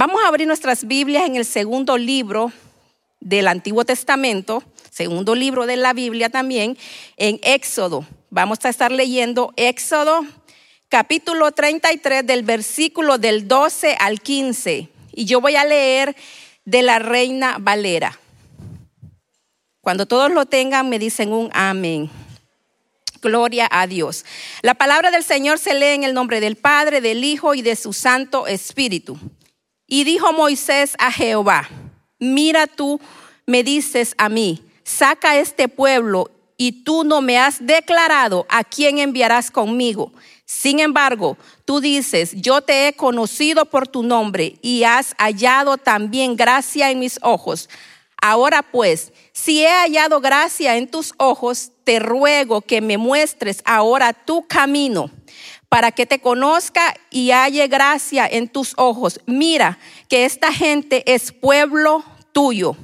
Vamos a abrir nuestras Biblias en el segundo libro del Antiguo Testamento, segundo libro de la Biblia también, en Éxodo. Vamos a estar leyendo Éxodo capítulo 33 del versículo del 12 al 15. Y yo voy a leer de la Reina Valera. Cuando todos lo tengan, me dicen un amén. Gloria a Dios. La palabra del Señor se lee en el nombre del Padre, del Hijo y de su Santo Espíritu. Y dijo Moisés a Jehová, mira tú me dices a mí, saca este pueblo y tú no me has declarado a quién enviarás conmigo. Sin embargo, tú dices, yo te he conocido por tu nombre y has hallado también gracia en mis ojos. Ahora pues, si he hallado gracia en tus ojos, te ruego que me muestres ahora tu camino para que te conozca y halle gracia en tus ojos. Mira que esta gente es pueblo tuyo.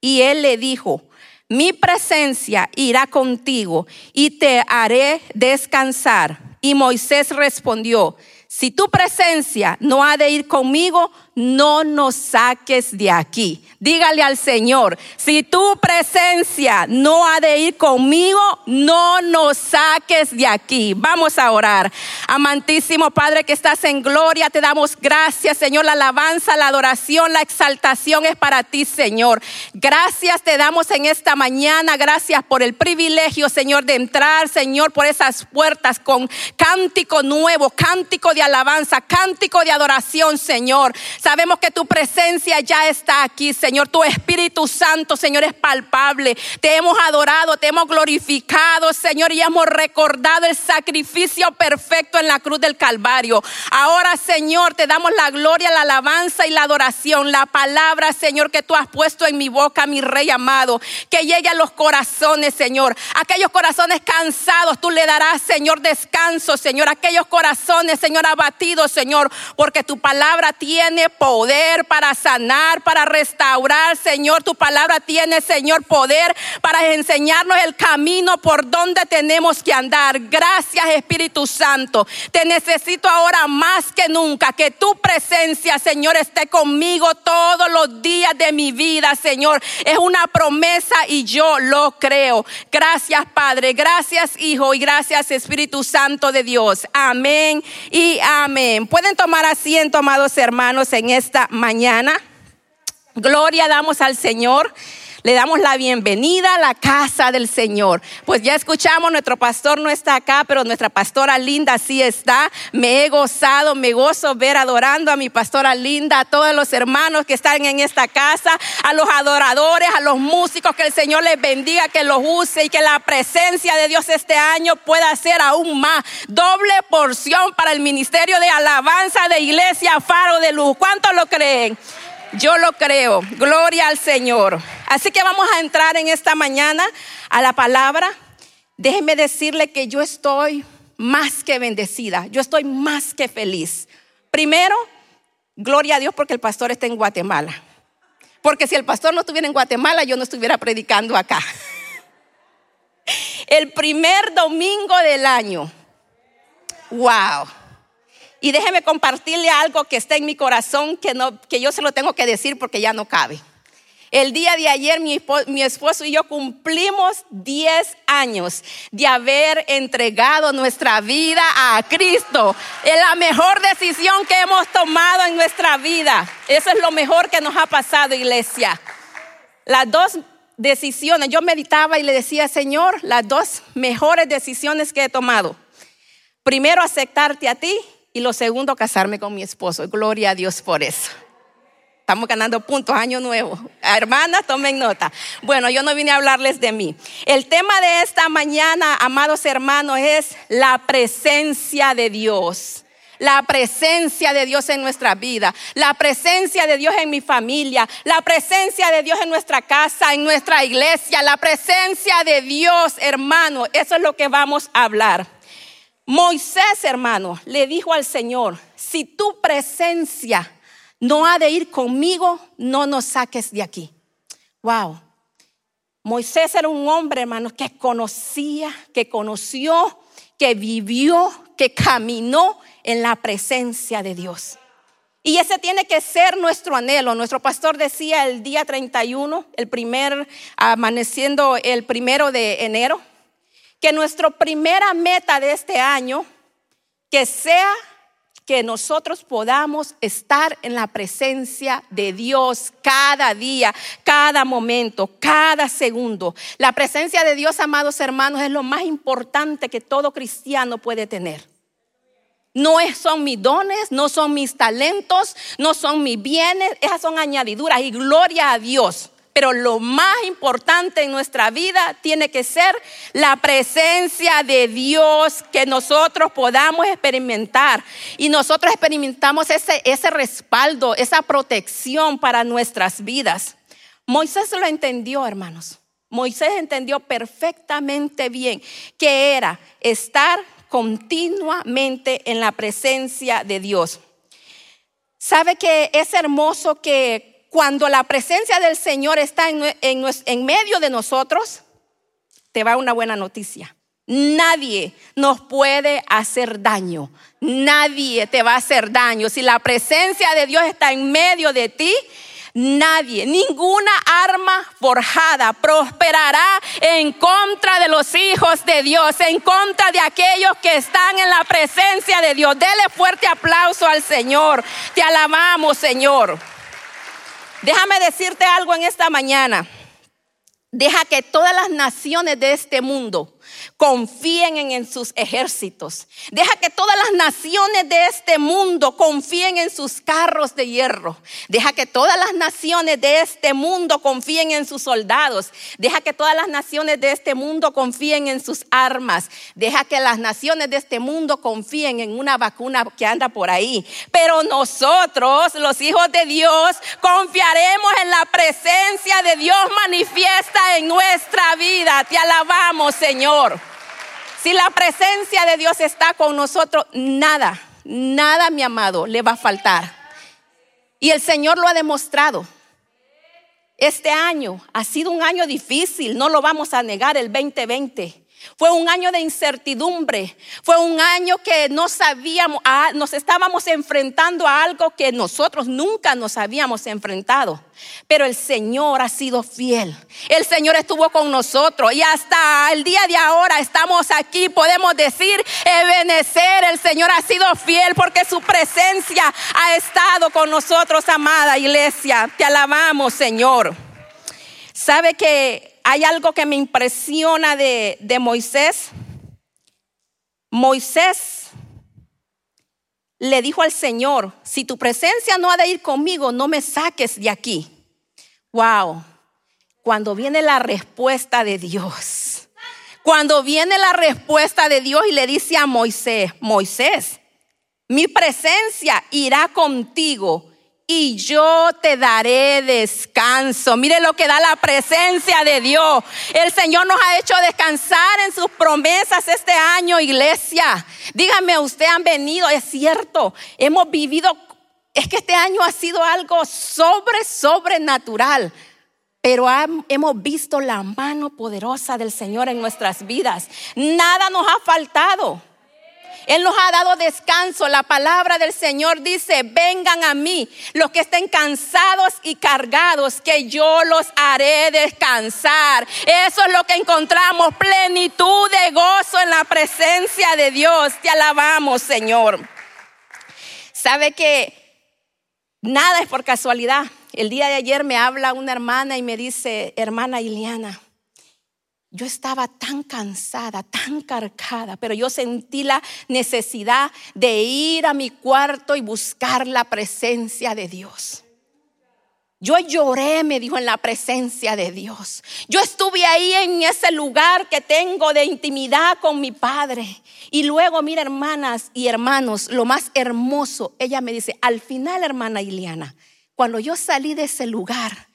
Y él le dijo, mi presencia irá contigo y te haré descansar. Y Moisés respondió, si tu presencia no ha de ir conmigo, no nos saques de aquí. Dígale al Señor, si tu presencia no ha de ir conmigo, no nos saques de aquí. Vamos a orar. Amantísimo Padre que estás en gloria, te damos gracias, Señor. La alabanza, la adoración, la exaltación es para ti, Señor. Gracias te damos en esta mañana. Gracias por el privilegio, Señor, de entrar, Señor, por esas puertas con cántico nuevo, cántico de alabanza, cántico de adoración, Señor. Sabemos que tu presencia ya está aquí, Señor. Tu Espíritu Santo, Señor, es palpable. Te hemos adorado, te hemos glorificado, Señor, y hemos recordado el sacrificio perfecto en la cruz del Calvario. Ahora, Señor, te damos la gloria, la alabanza y la adoración. La palabra, Señor, que tú has puesto en mi boca, mi Rey amado. Que llegue a los corazones, Señor. Aquellos corazones cansados, tú le darás, Señor, descanso, Señor. Aquellos corazones, Señor, abatidos, Señor, porque tu palabra tiene poder para sanar, para restaurar, Señor. Tu palabra tiene, Señor, poder para enseñarnos el camino por donde tenemos que andar. Gracias, Espíritu Santo. Te necesito ahora más que nunca. Que tu presencia, Señor, esté conmigo todos los días de mi vida, Señor. Es una promesa y yo lo creo. Gracias, Padre. Gracias, Hijo. Y gracias, Espíritu Santo de Dios. Amén y amén. Pueden tomar asiento, amados hermanos, en esta mañana. Gloria damos al Señor. Le damos la bienvenida a la casa del Señor. Pues ya escuchamos, nuestro pastor no está acá, pero nuestra pastora Linda sí está. Me he gozado, me gozo ver adorando a mi pastora Linda, a todos los hermanos que están en esta casa, a los adoradores, a los músicos, que el Señor les bendiga, que los use y que la presencia de Dios este año pueda ser aún más. Doble porción para el ministerio de alabanza de Iglesia Faro de Luz. ¿Cuántos lo creen? Yo lo creo. Gloria al Señor. Así que vamos a entrar en esta mañana a la palabra. Déjeme decirle que yo estoy más que bendecida. Yo estoy más que feliz. Primero, gloria a Dios porque el pastor está en Guatemala. Porque si el pastor no estuviera en Guatemala, yo no estuviera predicando acá. El primer domingo del año. Wow. Y déjeme compartirle algo que está en mi corazón que, no, que yo se lo tengo que decir porque ya no cabe. El día de ayer mi mi esposo, y yo cumplimos 10 años de haber entregado nuestra vida a Cristo. Es la mejor decisión que hemos tomado en nuestra vida. Eso es lo mejor que nos ha pasado, iglesia. Las dos decisiones, yo meditaba y le decía, Señor, las dos mejores decisiones que he tomado. Primero, aceptarte a ti y lo segundo, casarme con mi esposo. Gloria a Dios por eso. Estamos ganando puntos, año nuevo. Hermanas, tomen nota. Bueno, yo no vine a hablarles de mí. El tema de esta mañana, amados hermanos, es la presencia de Dios. La presencia de Dios en nuestra vida, la presencia de Dios en mi familia, la presencia de Dios en nuestra casa, en nuestra iglesia, la presencia de Dios, hermano. Eso es lo que vamos a hablar. Moisés, hermano, le dijo al Señor, si tu presencia no ha de ir conmigo, no nos saques de aquí. Wow. Moisés era un hombre, hermano, que conocía, que conoció, que vivió, que caminó en la presencia de Dios. Y ese tiene que ser nuestro anhelo. Nuestro pastor decía el día 31, el primer, amaneciendo el primero de enero, que nuestra primera meta de este año, que sea que nosotros podamos estar en la presencia de Dios cada día, cada momento, cada segundo. La presencia de Dios, amados hermanos, es lo más importante que todo cristiano puede tener. No son mis dones, no son mis talentos, no son mis bienes, esas son añadiduras y gloria a Dios. Pero lo más importante en nuestra vida tiene que ser la presencia de Dios que nosotros podamos experimentar. Y nosotros experimentamos ese, ese respaldo, esa protección para nuestras vidas. Moisés lo entendió, hermanos. Moisés entendió perfectamente bien que era estar continuamente en la presencia de Dios. ¿Sabe que es hermoso que cuando la presencia del Señor está en, medio de nosotros, te va una buena noticia? Nadie nos puede hacer daño. Nadie te va a hacer daño. Si la presencia de Dios está en medio de ti, nadie, ninguna arma forjada prosperará en contra de los hijos de Dios, en contra de aquellos que están en la presencia de Dios. Dele fuerte aplauso al Señor. Te alabamos, Señor. Déjame decirte algo en esta mañana. Deja que todas las naciones de este mundo confíen en, sus ejércitos. Deja que todas las naciones de este mundo confíen en sus carros de hierro. Deja que todas las naciones de este mundo confíen en sus soldados. Deja que todas las naciones de este mundo confíen en sus armas. Deja que las naciones de este mundo confíen en una vacuna que anda por ahí. Pero nosotros, los hijos de Dios, confiaremos en la presencia de Dios manifiesta en nuestra vida. Te alabamos, Señor. Si la presencia de Dios está con nosotros, nada, nada, mi amado, le va a faltar. Y el Señor lo ha demostrado. Este año ha sido un año difícil, no lo vamos a negar, el 2020. Fue un año de incertidumbre. Fue un año que no sabíamos, nos estábamos enfrentando a algo que nosotros nunca nos habíamos enfrentado. Pero el Señor ha sido fiel. El Señor estuvo con nosotros y hasta el día de ahora estamos aquí. Podemos decir, Ebenecer, el Señor ha sido fiel porque su presencia ha estado con nosotros, amada iglesia. Te alabamos, Señor. ¿Sabe que hay algo que me impresiona de, Moisés. Moisés le dijo al Señor, si tu presencia no ha de ir conmigo, no me saques de aquí. Wow, cuando viene la respuesta de Dios, cuando viene la respuesta de Dios y le dice a Moisés, Moisés, mi presencia irá contigo y yo te daré descanso. Mire lo que da la presencia de Dios. El Señor nos ha hecho descansar en sus promesas este año, iglesia. Dígame, usted han venido, es cierto, hemos vivido, es que este año ha sido algo sobre, sobrenatural. Pero hemos visto la mano poderosa del Señor en nuestras vidas. Nada nos ha faltado. Él nos ha dado descanso. La palabra del Señor dice, vengan a mí los que estén cansados y cargados, que yo los haré descansar. Eso es lo que encontramos, plenitud de gozo en la presencia de Dios. Te alabamos, Señor. ¿Sabe que nada es por casualidad? El día de ayer me habla una hermana y me dice, hermana Iliana, yo estaba tan cansada, tan cargada, pero yo sentí la necesidad de ir a mi cuarto y buscar la presencia de Dios. Yo lloré, me dijo, en la presencia de Dios. Yo estuve ahí en ese lugar que tengo de intimidad con mi Padre. Y luego, mira, hermanas y hermanos, lo más hermoso, ella me dice, al final, hermana Iliana, cuando yo salí de ese lugar,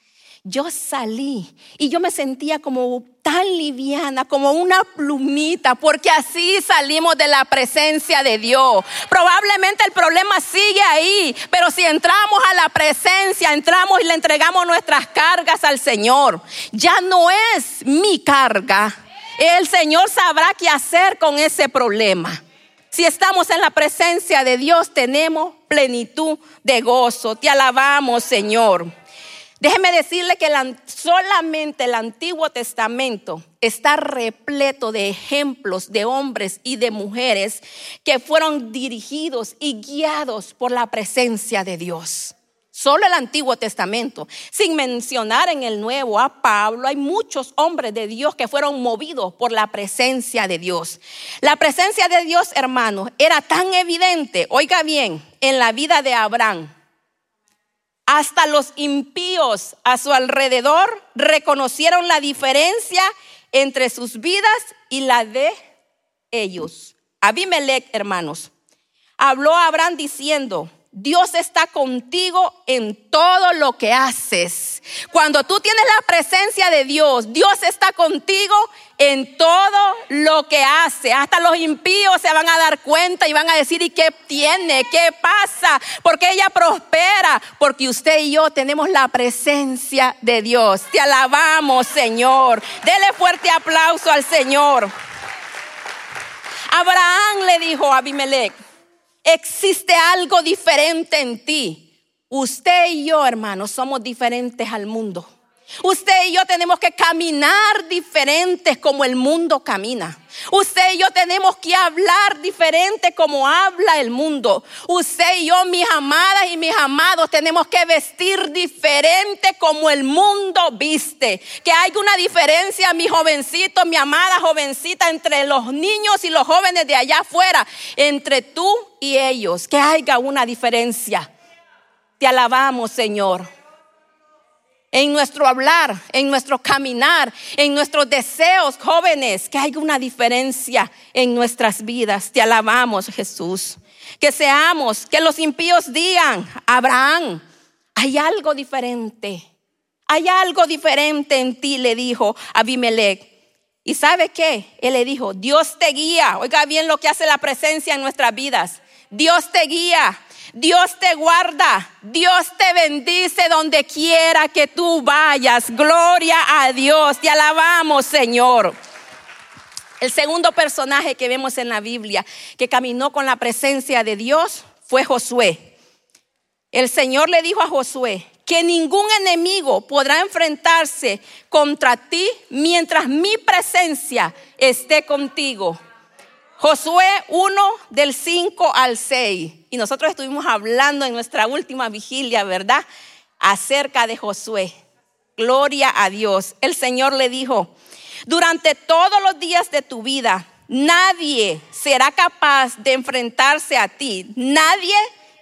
yo salí y yo me sentía como tan liviana, como una plumita, porque así salimos de la presencia de Dios. Probablemente el problema sigue ahí, pero si entramos a la presencia, entramos y le entregamos nuestras cargas al Señor, ya no es mi carga. El Señor sabrá qué hacer con ese problema. Si estamos en la presencia de Dios, tenemos plenitud de gozo. Te alabamos, Señor. Déjeme decirle que solamente el Antiguo Testamento está repleto de ejemplos de hombres y de mujeres que fueron dirigidos y guiados por la presencia de Dios. Solo el Antiguo Testamento, sin mencionar en el Nuevo a Pablo, hay muchos hombres de Dios que fueron movidos por la presencia de Dios. La presencia de Dios, hermanos, era tan evidente, oiga bien, en la vida de Abraham hasta los impíos a su alrededor reconocieron la diferencia entre sus vidas y la de ellos. Abimelech, hermanos, habló a Abraham diciendo, Dios está contigo en todo lo que haces. Cuando tú tienes la presencia de Dios, Dios está contigo en todo lo que hace. Hasta los impíos se van a dar cuenta y van a decir, ¿y qué tiene? ¿Qué pasa? Porque ella prospera. Porque usted y yo tenemos la presencia de Dios. Te alabamos, Señor. Dele fuerte aplauso al Señor. Abraham le dijo a Abimelech, existe algo diferente en ti. Usted y yo, hermanos, somos diferentes al mundo. Usted y yo tenemos que caminar diferentes como el mundo camina. Usted y yo tenemos que hablar diferente como habla el mundo. Usted y yo, mis amadas y mis amados, tenemos que vestir diferente como el mundo viste. Que hay una diferencia, mi jovencito, mi amada jovencita, entre los niños y los jóvenes de allá afuera, entre tú y ellos. Que haya una diferencia. Te alabamos, Señor en nuestro hablar, en nuestro caminar, en nuestros deseos jóvenes, que haya una diferencia en nuestras vidas. Te alabamos, Jesús. Que seamos, que los impíos digan, Abraham, hay algo diferente. Hay algo diferente en ti, le dijo Abimelech. ¿Y sabe qué? Él le dijo, Dios te guía. Oiga bien lo que hace la presencia en nuestras vidas. Dios te guía. Dios te guarda, Dios te bendice donde quiera que tú vayas. Gloria a Dios, te alabamos Señor. El segundo personaje que vemos en la Biblia que caminó con la presencia de Dios fue Josué. El Señor le dijo a Josué que ningún enemigo podrá enfrentarse contra ti mientras mi presencia esté contigo. Josué 1 del 5 al 6. Y nosotros estuvimos hablando en nuestra última vigilia, ¿verdad? Acerca de Josué. Gloria a Dios. El Señor le dijo, durante todos los días de tu vida, nadie será capaz de enfrentarse a ti. Nadie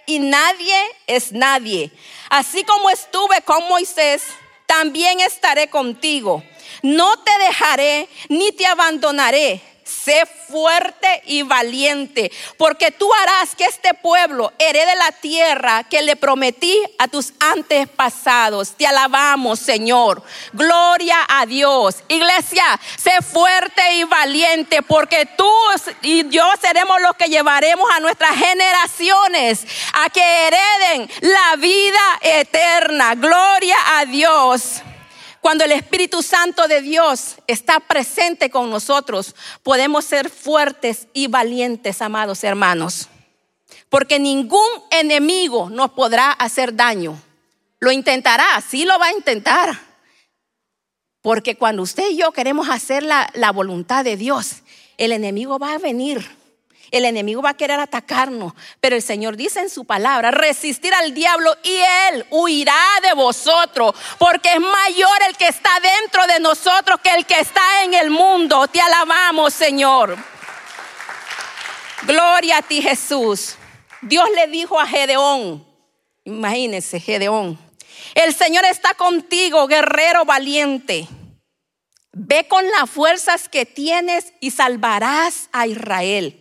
y nadie es nadie. Así como estuve con Moisés, también estaré contigo. No te dejaré ni te abandonaré sé fuerte y valiente, porque tú harás que este pueblo herede la tierra que le prometí a tus antepasados. Te alabamos, Señor. Gloria a Dios. Iglesia, sé fuerte y valiente, porque tú y yo seremos los que llevaremos a nuestras generaciones a que hereden la vida eterna. Gloria a Dios. Cuando el Espíritu Santo de Dios está presente con nosotros, podemos ser fuertes y valientes, amados hermanos. Porque ningún enemigo nos podrá hacer daño. Lo intentará, sí lo va a intentar. Porque cuando usted y yo queremos hacer la, la voluntad de Dios, el enemigo va a venir el enemigo va a querer atacarnos, pero el Señor dice en su palabra, resistir al diablo y él huirá de vosotros, porque es mayor el que está dentro de nosotros que el que está en el mundo. Te alabamos, Señor. Gloria a ti, Jesús. Dios le dijo a Gedeón, imagínense, Gedeón, el Señor está contigo, guerrero valiente. Ve con las fuerzas que tienes y salvarás a Israel.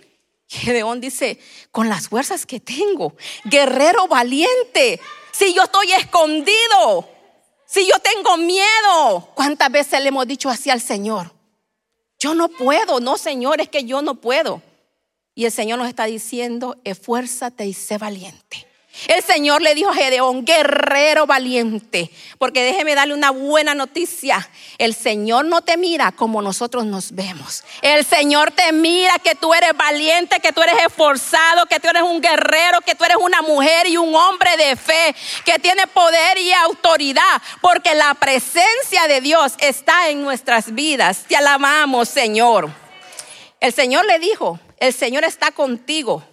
Gedeón dice, con las fuerzas que tengo, guerrero valiente, si yo estoy escondido, si yo tengo miedo, ¿cuántas veces le hemos dicho así al Señor? Yo no puedo, no Señor, es que yo no puedo. Y el Señor nos está diciendo, esfuérzate y sé valiente. El Señor le dijo a Gedeón, guerrero valiente, porque déjeme darle una buena noticia. El Señor no te mira como nosotros nos vemos. El Señor te mira que tú eres valiente, que tú eres esforzado, que tú eres un guerrero, que tú eres una mujer y un hombre de fe, que tiene poder y autoridad, porque la presencia de Dios está en nuestras vidas. Te alabamos, Señor. El Señor le dijo, el Señor está contigo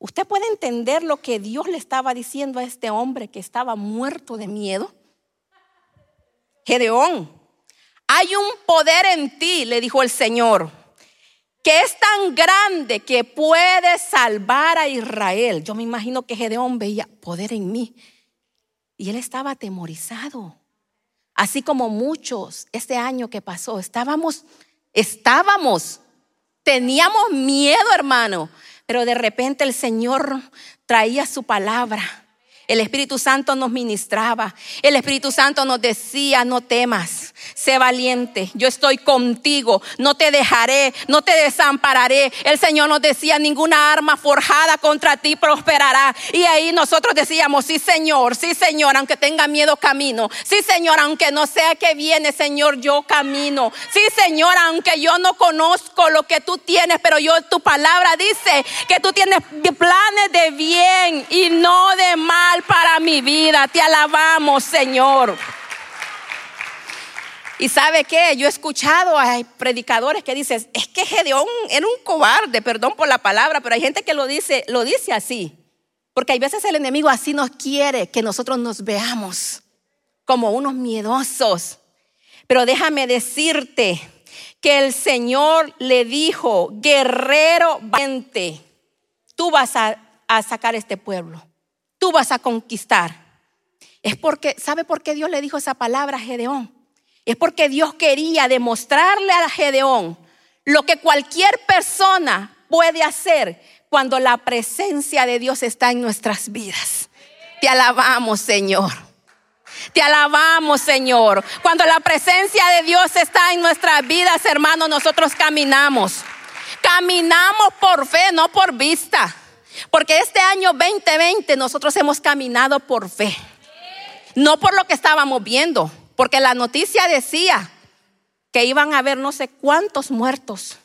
¿Usted puede entender lo que Dios le estaba diciendo a este hombre que estaba muerto de miedo? Gedeón, hay un poder en ti, le dijo el Señor, que es tan grande que puede salvar a Israel. Yo me imagino que Gedeón veía poder en mí y él estaba atemorizado. Así como muchos este año que pasó, estábamos, estábamos, teníamos miedo, hermano. Pero de repente el Señor traía su palabra. El Espíritu Santo nos ministraba. El Espíritu Santo nos decía, no temas sé valiente, yo estoy contigo, no te dejaré, no te desampararé. El Señor nos decía, ninguna arma forjada contra ti prosperará. Y ahí nosotros decíamos, sí Señor, sí Señor, aunque tenga miedo camino. Sí Señor, aunque no sea que viene, Señor, yo camino. Sí Señor, aunque yo no conozco lo que tú tienes, pero yo tu palabra dice que tú tienes planes de bien y no de mal para mi vida. Te alabamos, Señor. Y sabe qué, yo he escuchado a predicadores que dicen, es que Gedeón era un cobarde, perdón por la palabra, pero hay gente que lo dice, lo dice así. Porque hay veces el enemigo así nos quiere que nosotros nos veamos como unos miedosos. Pero déjame decirte que el Señor le dijo, guerrero valiente, tú vas a, a sacar este pueblo, vas a conquistar. Es porque, ¿sabe por qué Dios le dijo esa palabra a Gedeón? Es porque Dios quería demostrarle a Gedeón lo que cualquier persona puede hacer cuando la presencia de Dios está en nuestras vidas. Te alabamos, Señor. Te alabamos, Señor. Cuando la presencia de Dios está en nuestras vidas, hermanos, nosotros caminamos. Caminamos por fe, no por vista. Porque este año 2020 nosotros hemos caminado por fe. No por lo que estábamos viendo, porque la noticia decía que iban a haber no sé cuántos muertos.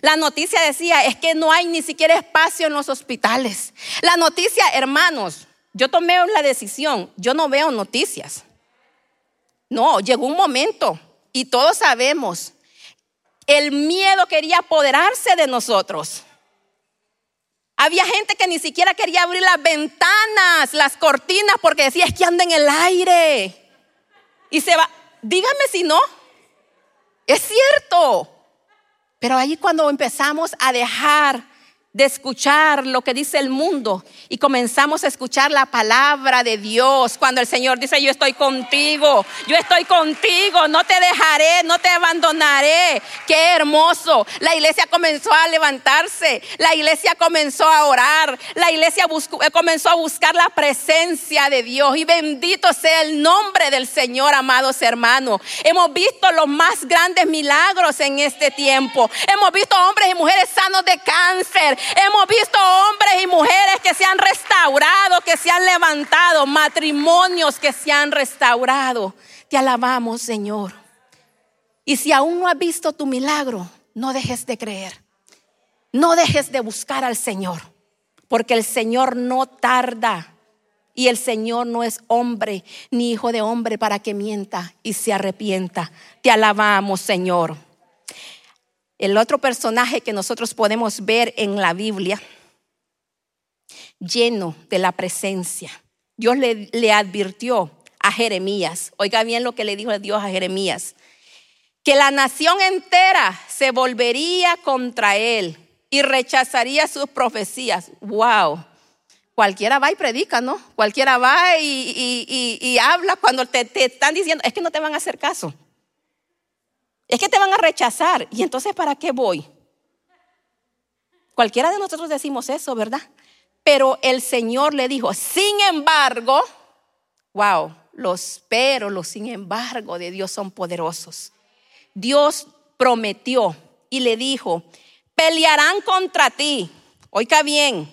La noticia decía es que no hay ni siquiera espacio en los hospitales. La noticia, hermanos, yo tomé la decisión, yo no veo noticias. No, llegó un momento y todos sabemos, el miedo quería apoderarse de nosotros. Había gente que ni siquiera quería abrir las ventanas, las cortinas, porque decía, es que anda en el aire y se va. Dígame si no. Es cierto. Pero ahí cuando empezamos a dejar de escuchar lo que dice el mundo y comenzamos a escuchar la palabra de Dios. Cuando el Señor dice, yo estoy contigo, yo estoy contigo, no te dejaré, no te abandonaré. Qué hermoso. La iglesia comenzó a levantarse, la iglesia comenzó a orar, la iglesia eh, comenzó a buscar la presencia de Dios. Y bendito sea el nombre del Señor, amados hermanos. Hemos visto los más grandes milagros en este tiempo. Hemos visto hombres y mujeres sanos de cáncer. Hemos visto hombres y mujeres que se han restaurado, que se han levantado, matrimonios que se han restaurado. Te alabamos, Señor. Y si aún no has visto tu milagro, no dejes de creer. No dejes de buscar al Señor, porque el Señor no tarda. Y el Señor no es hombre ni hijo de hombre para que mienta y se arrepienta. Te alabamos, Señor. El otro personaje que nosotros podemos ver en la Biblia, lleno de la presencia. Dios le, advirtió a Jeremías, oiga bien lo que le dijo Dios a Jeremías, que la nación entera se volvería contra él y rechazaría sus profecías. ¡Wow! Cualquiera va y predica, ¿no? Cualquiera va y, habla cuando te, te están diciendo, es que no te van a hacer caso. Es que te van a rechazar. ¿Y entonces para qué voy? Cualquiera de nosotros decimos eso, ¿verdad? Pero el Señor le dijo, sin embargo, wow, los pero, los sin embargo de Dios son poderosos. Dios prometió y le dijo, pelearán contra ti, oiga bien,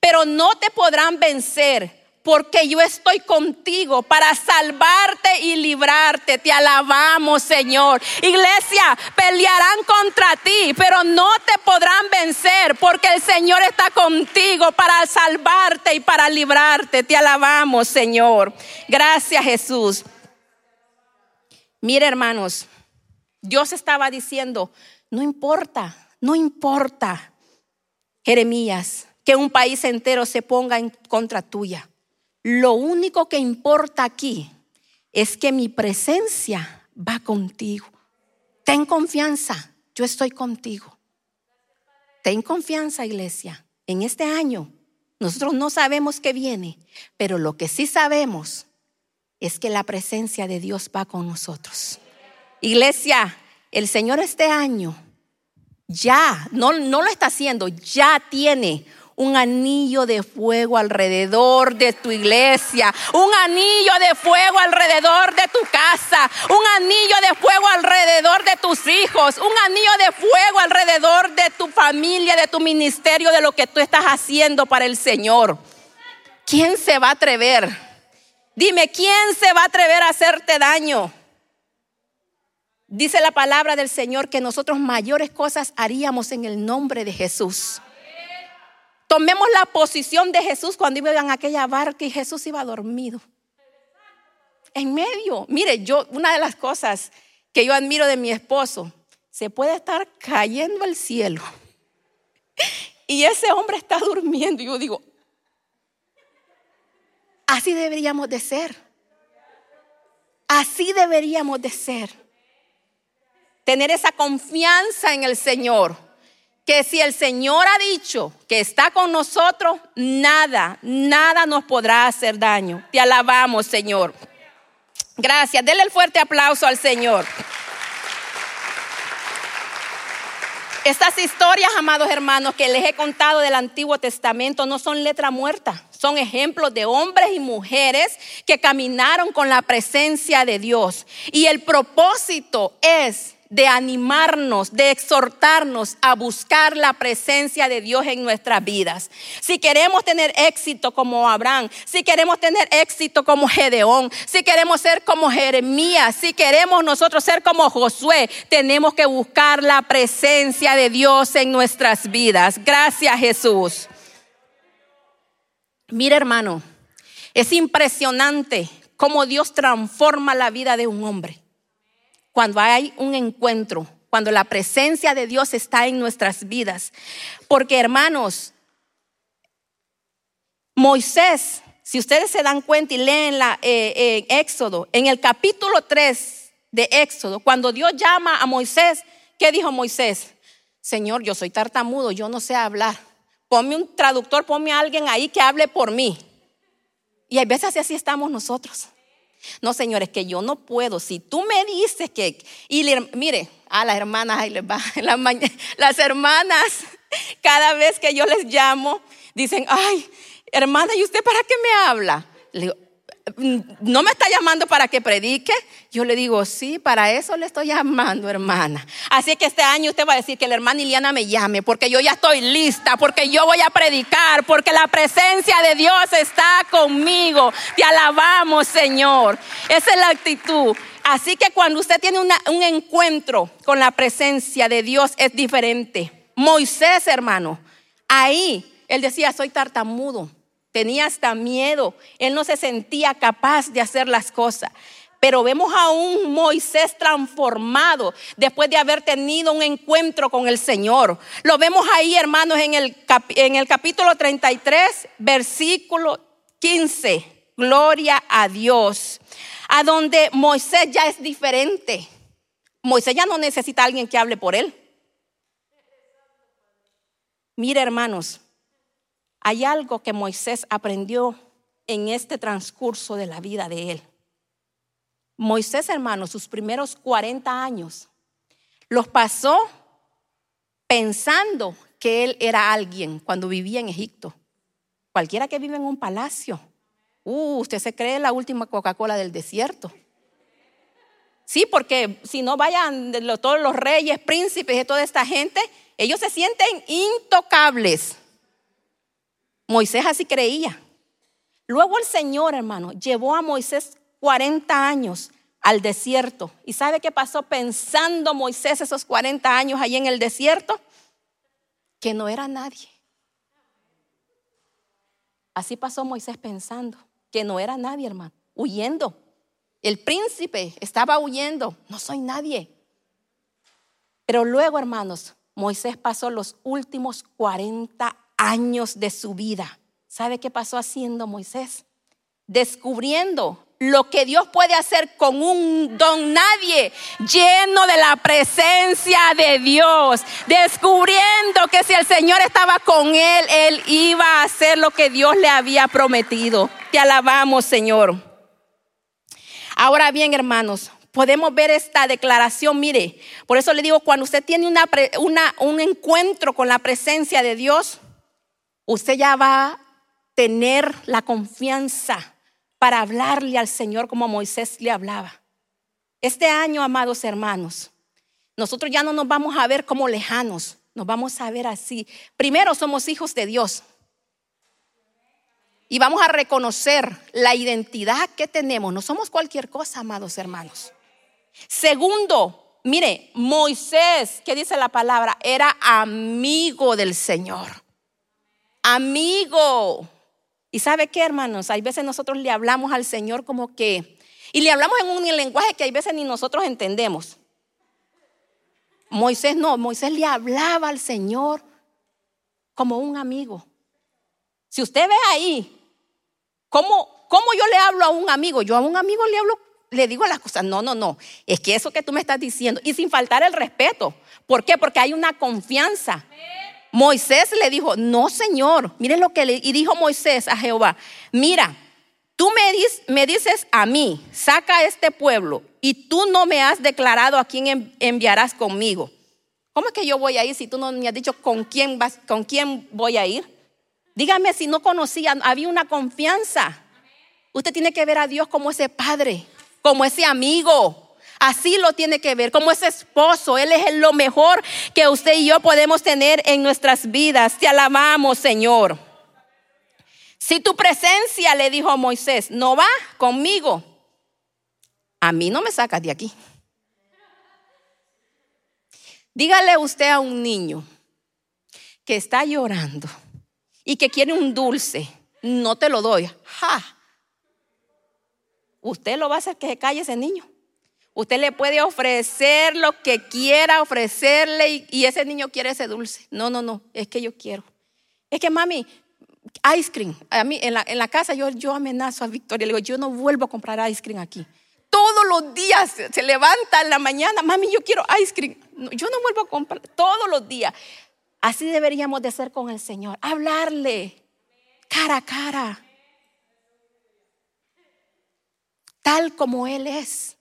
pero no te podrán vencer porque yo estoy contigo para salvarte y librarte. Te alabamos, Señor. Iglesia, pelearán contra ti, pero no te podrán vencer porque el Señor está contigo para salvarte y para librarte. Te alabamos, Señor. Gracias, Jesús. Mire, hermanos, Dios estaba diciendo, no importa, no importa, Jeremías, que un país entero se ponga en contra tuya. Lo único que importa aquí es que mi presencia va contigo. Ten confianza, yo estoy contigo. Ten confianza, iglesia. En este año, nosotros no sabemos qué viene, pero lo que sí sabemos es que la presencia de Dios va con nosotros. Iglesia, el Señor este año ya, no, no lo está haciendo, ya tiene un anillo de fuego alrededor de tu iglesia, un anillo de fuego alrededor de tu casa, un anillo de fuego alrededor de tus hijos, un anillo de fuego alrededor de tu familia, de tu ministerio, de lo que tú estás haciendo para el Señor. ¿Quién se va a atrever? Dime, ¿quién se va a atrever a hacerte daño? Dice la palabra del Señor que nosotros mayores cosas haríamos en el nombre de Jesús. Tomemos la posición de Jesús cuando iba en aquella barca y Jesús iba dormido. En medio. Mire, yo, una de las cosas que yo admiro de mi esposo, se puede estar cayendo el cielo. Y ese hombre está durmiendo. Y yo digo, así deberíamos de ser. Así deberíamos de ser. Tener esa confianza en el Señor que si el Señor ha dicho que está con nosotros, nada, nada nos podrá hacer daño. Te alabamos, Señor. Gracias. Denle el fuerte aplauso al Señor. Estas historias, amados hermanos, que les he contado del Antiguo Testamento no son letra muerta, son ejemplos de hombres y mujeres que caminaron con la presencia de Dios. Y el propósito es de animarnos, de exhortarnos a buscar la presencia de Dios en nuestras vidas. Si queremos tener éxito como Abraham, si queremos tener éxito como Gedeón, si queremos ser como Jeremías, si queremos nosotros ser como Josué, tenemos que buscar la presencia de Dios en nuestras vidas. Gracias Jesús. Mira hermano, es impresionante cómo Dios transforma la vida de un hombre cuando hay un encuentro, cuando la presencia de Dios está en nuestras vidas. Porque hermanos, Moisés, si ustedes se dan cuenta y leen la, eh, Éxodo, en el capítulo 3 de Éxodo, cuando Dios llama a Moisés, ¿qué dijo Moisés? Señor, yo soy tartamudo, yo no sé hablar. Ponme un traductor, ponme a alguien ahí que hable por mí. Y a veces así estamos nosotros. No, señores, que yo no puedo. Si tú me dices que, y mire, a las hermanas, ahí les va, las hermanas, cada vez que yo les llamo, dicen, ay, hermana, ¿y usted para qué me habla? Le digo, no me está llamando para que predique. Yo le digo, sí, para eso le estoy llamando, hermana. Así que este año usted va a decir que la hermana Iliana me llame, porque yo ya estoy lista, porque yo voy a predicar, porque la presencia de Dios está conmigo. Te alabamos, Señor. Esa es la actitud. Así que cuando usted tiene un encuentro con la presencia de Dios es diferente. Moisés, hermano, ahí él decía, soy tartamudo tenía hasta miedo, él no se sentía capaz de hacer las cosas. Pero vemos a un Moisés transformado después de haber tenido un encuentro con el Señor. Lo vemos ahí, hermanos, en el, en el capítulo 33, versículo 15. Gloria a Dios. A donde Moisés ya es diferente. Moisés ya no necesita a alguien que hable por él. Mire, hermanos, hay algo que Moisés aprendió en este transcurso de la vida de él. Moisés, hermano, sus primeros 40 años los pasó pensando que él era alguien cuando vivía en Egipto. Cualquiera que vive en un palacio. Uh, usted se cree la última Coca-Cola del desierto. Sí, porque si no vayan todos los reyes, príncipes y toda esta gente, ellos se sienten intocables. Moisés así creía. Luego el Señor, hermano, llevó a Moisés 40 años al desierto. ¿Y sabe qué pasó pensando Moisés esos 40 años allí en el desierto? Que no era nadie. Así pasó Moisés pensando que no era nadie, hermano, huyendo. El príncipe estaba huyendo, no soy nadie. Pero luego, hermanos, Moisés pasó los últimos 40 años de su vida. ¿Sabe qué pasó haciendo Moisés? Descubriendo lo que Dios puede hacer con un don nadie, lleno de la presencia de Dios, descubriendo que si el Señor estaba con él, él iba a hacer lo que Dios le había prometido. Te alabamos, Señor. Ahora bien, hermanos, podemos ver esta declaración, mire, por eso le digo, cuando usted tiene un encuentro con la presencia de Dios, usted ya va a tener la confianza para hablarle al Señor como Moisés le hablaba. Este año, amados hermanos, nosotros ya no nos vamos a ver como lejanos, nos vamos a ver así. Primero, somos hijos de Dios. Y vamos a reconocer la identidad que tenemos. No somos cualquier cosa, amados hermanos. Segundo, mire, Moisés, ¿qué dice la palabra? Era amigo del Señor. Amigo. Y sabe qué, hermanos, hay veces nosotros le hablamos al Señor como que, y le hablamos en un lenguaje que hay veces ni nosotros entendemos. Moisés no, Moisés le hablaba al Señor como un amigo. Si usted ve ahí, ¿cómo, ¿cómo yo le hablo a un amigo? Yo a un amigo le hablo, le digo las cosas. No, no, no. Es que eso que tú me estás diciendo, y sin faltar el respeto. ¿Por qué? Porque hay una confianza. Moisés le dijo, no Señor, mire lo que le y dijo Moisés a Jehová, mira, tú me, me dices a mí, saca a este pueblo y tú no me has declarado a quién enviarás conmigo. ¿Cómo es que yo voy a ir si tú no me has dicho con quién, vas, con quién voy a ir? Dígame si no conocía, había una confianza. Usted tiene que ver a Dios como ese padre, como ese amigo, Así lo tiene que ver, como ese esposo. Él es lo mejor que usted y yo podemos tener en nuestras vidas. Te alabamos, Señor. Si tu presencia, le dijo Moisés, no va conmigo, a mí no me sacas de aquí. Dígale usted a un niño que está llorando y que quiere un dulce, no te lo doy. Ja. Usted lo va a hacer que se calle ese niño. Usted le puede ofrecer lo que quiera ofrecerle y, ese niño quiere ese dulce. No, no, no, es que yo quiero. Es que mami, ice cream. A mí en la, casa yo, yo amenazo a Victoria, le digo, yo no vuelvo a comprar ice cream aquí. Todos los días se levanta en la mañana, mami, yo quiero ice cream. yo no vuelvo a comprar, todos los días. Así deberíamos de ser con el Señor, hablarle cara a cara, tal como Él es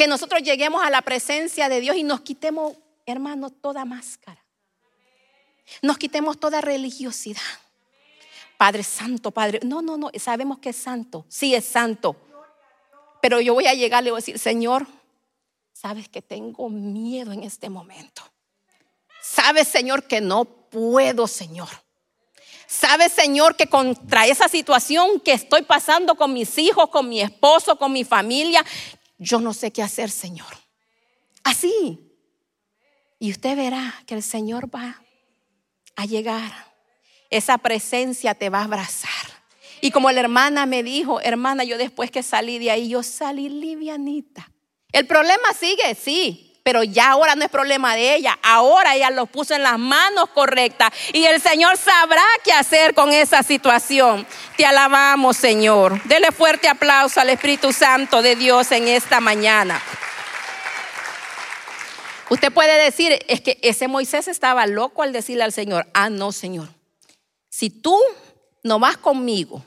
que nosotros lleguemos a la presencia de Dios y nos quitemos, hermano, toda máscara. Nos quitemos toda religiosidad. Padre Santo, Padre. No, no, no, sabemos que es santo. Sí es santo. Pero yo voy a llegar y le voy a decir, Señor, sabes que tengo miedo en este momento. Sabes, Señor, que no puedo, Señor. Sabes, Señor, que contra esa situación que estoy pasando con mis hijos, con mi esposo, con mi familia, yo no sé qué hacer, Señor. Así. Y usted verá que el Señor va a llegar. Esa presencia te va a abrazar. Y como la hermana me dijo, hermana, yo después que salí de ahí, yo salí livianita. El problema sigue, sí, pero ya ahora no es problema de ella, ahora ella lo puso en las manos correctas y el Señor sabrá qué hacer con esa situación. Te alabamos, Señor. Dele fuerte aplauso al Espíritu Santo de Dios en esta mañana. Usted puede decir, es que ese Moisés estaba loco al decirle al Señor, ah, no, Señor, si tú no vas conmigo,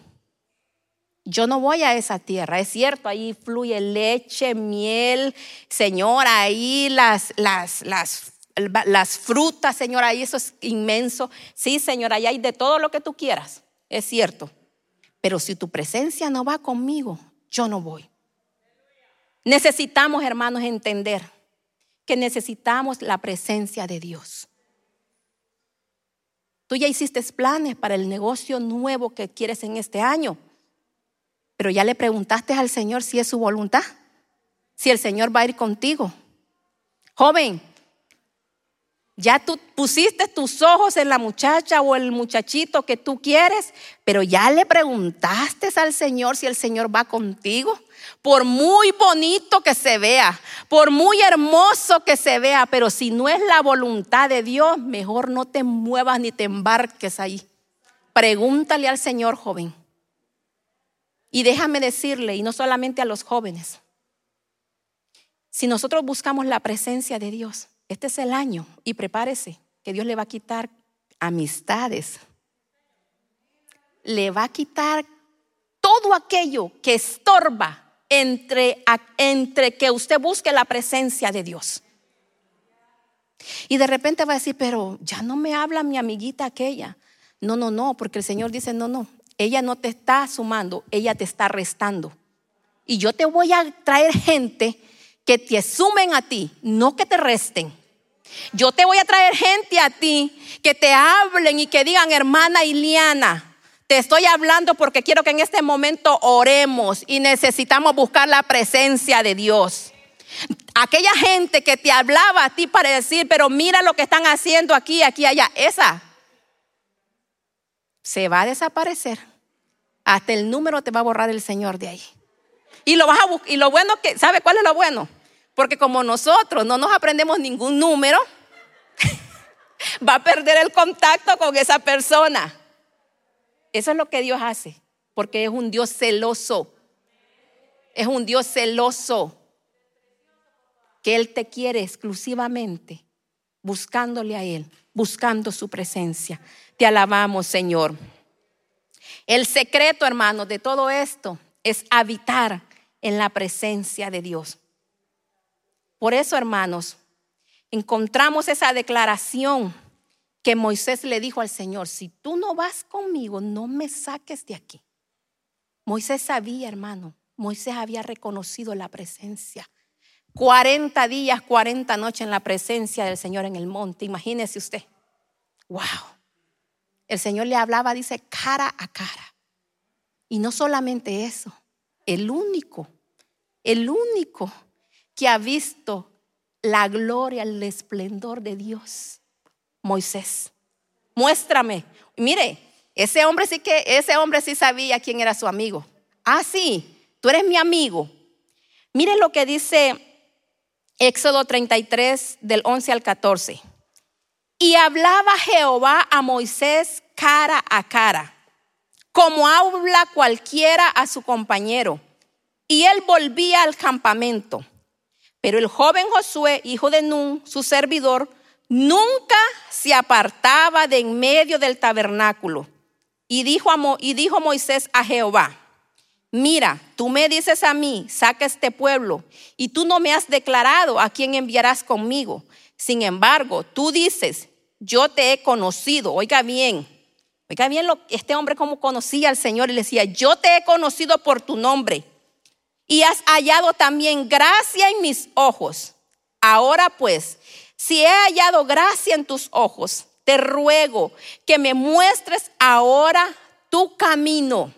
yo no voy a esa tierra, es cierto, ahí fluye leche, miel, Señor, ahí las, las, las, las frutas, Señor, ahí eso es inmenso. Sí, Señor, ahí hay de todo lo que tú quieras, es cierto. Pero si tu presencia no va conmigo, yo no voy. Necesitamos, hermanos, entender que necesitamos la presencia de Dios. Tú ya hiciste planes para el negocio nuevo que quieres en este año. Pero ya le preguntaste al Señor si es su voluntad, si el Señor va a ir contigo. Joven, ya tú pusiste tus ojos en la muchacha o el muchachito que tú quieres, pero ya le preguntaste al Señor si el Señor va contigo. Por muy bonito que se vea, por muy hermoso que se vea, pero si no es la voluntad de Dios, mejor no te muevas ni te embarques ahí. Pregúntale al Señor, joven. Y déjame decirle, y no solamente a los jóvenes, si nosotros buscamos la presencia de Dios, este es el año y prepárese que Dios le va a quitar amistades. Le va a quitar todo aquello que estorba entre, entre que usted busque la presencia de Dios. Y de repente va a decir, pero ya no me habla mi amiguita aquella. No, no, no, porque el Señor dice, no, no, ella no te está sumando, ella te está restando. Y yo te voy a traer gente que te sumen a ti, no que te resten. Yo te voy a traer gente a ti que te hablen y que digan, hermana Iliana, te estoy hablando porque quiero que en este momento oremos y necesitamos buscar la presencia de Dios. Aquella gente que te hablaba a ti para decir, pero mira lo que están haciendo aquí, aquí, allá, esa se va a desaparecer. Hasta el número te va a borrar el Señor de ahí. Y lo vas a y lo bueno que, ¿sabe cuál es lo bueno? Porque como nosotros no nos aprendemos ningún número, va a perder el contacto con esa persona. Eso es lo que Dios hace, porque es un Dios celoso. Es un Dios celoso que Él te quiere exclusivamente buscándole a Él, buscando su presencia. Te alabamos, Señor. El secreto, hermanos, de todo esto es habitar en la presencia de Dios. Por eso, hermanos, encontramos esa declaración que Moisés le dijo al Señor, si tú no vas conmigo, no me saques de aquí. Moisés sabía, hermano, Moisés había reconocido la presencia. 40 días, 40 noches en la presencia del Señor en el monte. Imagínese usted. Wow. El Señor le hablaba, dice, cara a cara. Y no solamente eso, el único, el único que ha visto la gloria, el esplendor de Dios. Moisés, muéstrame. Mire, ese hombre sí que, ese hombre sí sabía quién era su amigo. Ah, sí, tú eres mi amigo. Mire lo que dice Éxodo 33 del 11 al 14. Y hablaba Jehová a Moisés cara a cara, como habla cualquiera a su compañero. Y él volvía al campamento. Pero el joven Josué, hijo de Nun, su servidor, nunca se apartaba de en medio del tabernáculo. Y dijo, y dijo Moisés a Jehová, mira, tú me dices a mí, saca este pueblo, y tú no me has declarado a quién enviarás conmigo. Sin embargo, tú dices, yo te he conocido. Oiga bien, oiga bien lo, este hombre como conocía al Señor y le decía, yo te he conocido por tu nombre y has hallado también gracia en mis ojos. Ahora pues, si he hallado gracia en tus ojos, te ruego que me muestres ahora tu camino.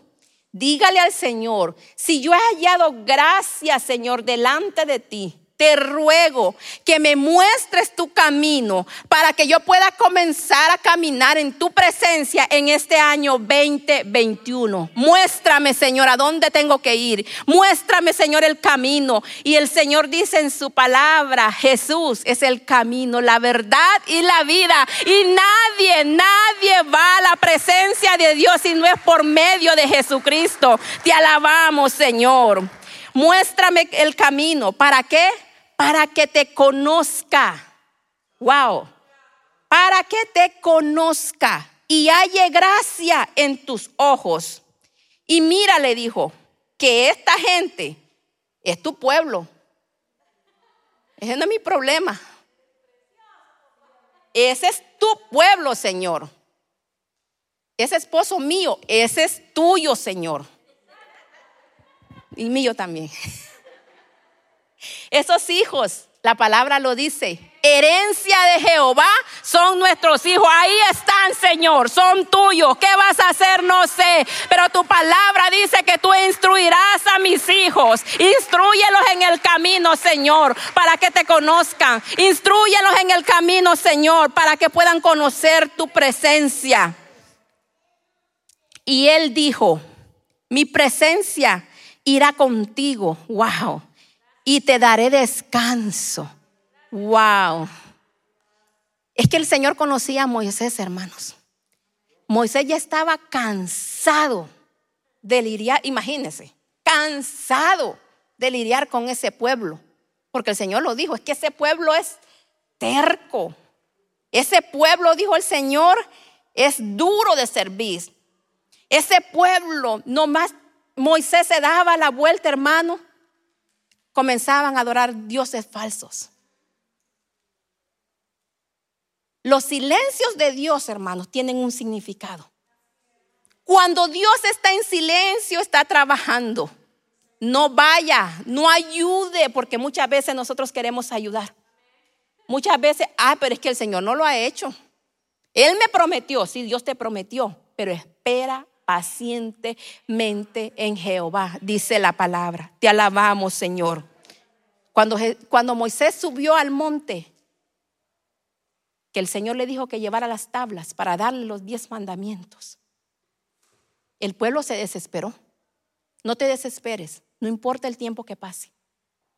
Dígale al Señor, si yo he hallado gracia, Señor, delante de ti, te ruego que me muestres tu camino para que yo pueda comenzar a caminar en tu presencia en este año 2021. Muéstrame, Señor, a dónde tengo que ir. Muéstrame, Señor, el camino. Y el Señor dice en su palabra, Jesús es el camino, la verdad y la vida. Y nadie, nadie va a la presencia de Dios si no es por medio de Jesucristo. Te alabamos, Señor. Muéstrame el camino. ¿Para qué? Para que te conozca. Wow. Para que te conozca y halle gracia en tus ojos. Y mira, le dijo, que esta gente es tu pueblo. Ese no es mi problema. Ese es tu pueblo, Señor. Ese esposo mío, ese es tuyo, Señor. Y mío también. Esos hijos, la palabra lo dice, herencia de Jehová son nuestros hijos. Ahí están, Señor, son tuyos. ¿Qué vas a hacer? No sé. Pero tu palabra dice que tú instruirás a mis hijos. Instruyelos en el camino, Señor, para que te conozcan. Instruyelos en el camino, Señor, para que puedan conocer tu presencia. Y él dijo, mi presencia irá contigo. Wow. Y te daré descanso. Wow. Es que el Señor conocía a Moisés, hermanos. Moisés ya estaba cansado de lidiar, imagínense, cansado de lidiar con ese pueblo. Porque el Señor lo dijo, es que ese pueblo es terco. Ese pueblo, dijo el Señor, es duro de servir. Ese pueblo, nomás Moisés se daba la vuelta, hermano, comenzaban a adorar dioses falsos. Los silencios de Dios, hermanos, tienen un significado. Cuando Dios está en silencio, está trabajando. No vaya, no ayude, porque muchas veces nosotros queremos ayudar. Muchas veces, ah, pero es que el Señor no lo ha hecho. Él me prometió, sí, Dios te prometió, pero espera pacientemente en Jehová, dice la palabra. Te alabamos, Señor. Cuando, cuando Moisés subió al monte, que el Señor le dijo que llevara las tablas para darle los diez mandamientos. El pueblo se desesperó. No te desesperes, no importa el tiempo que pase.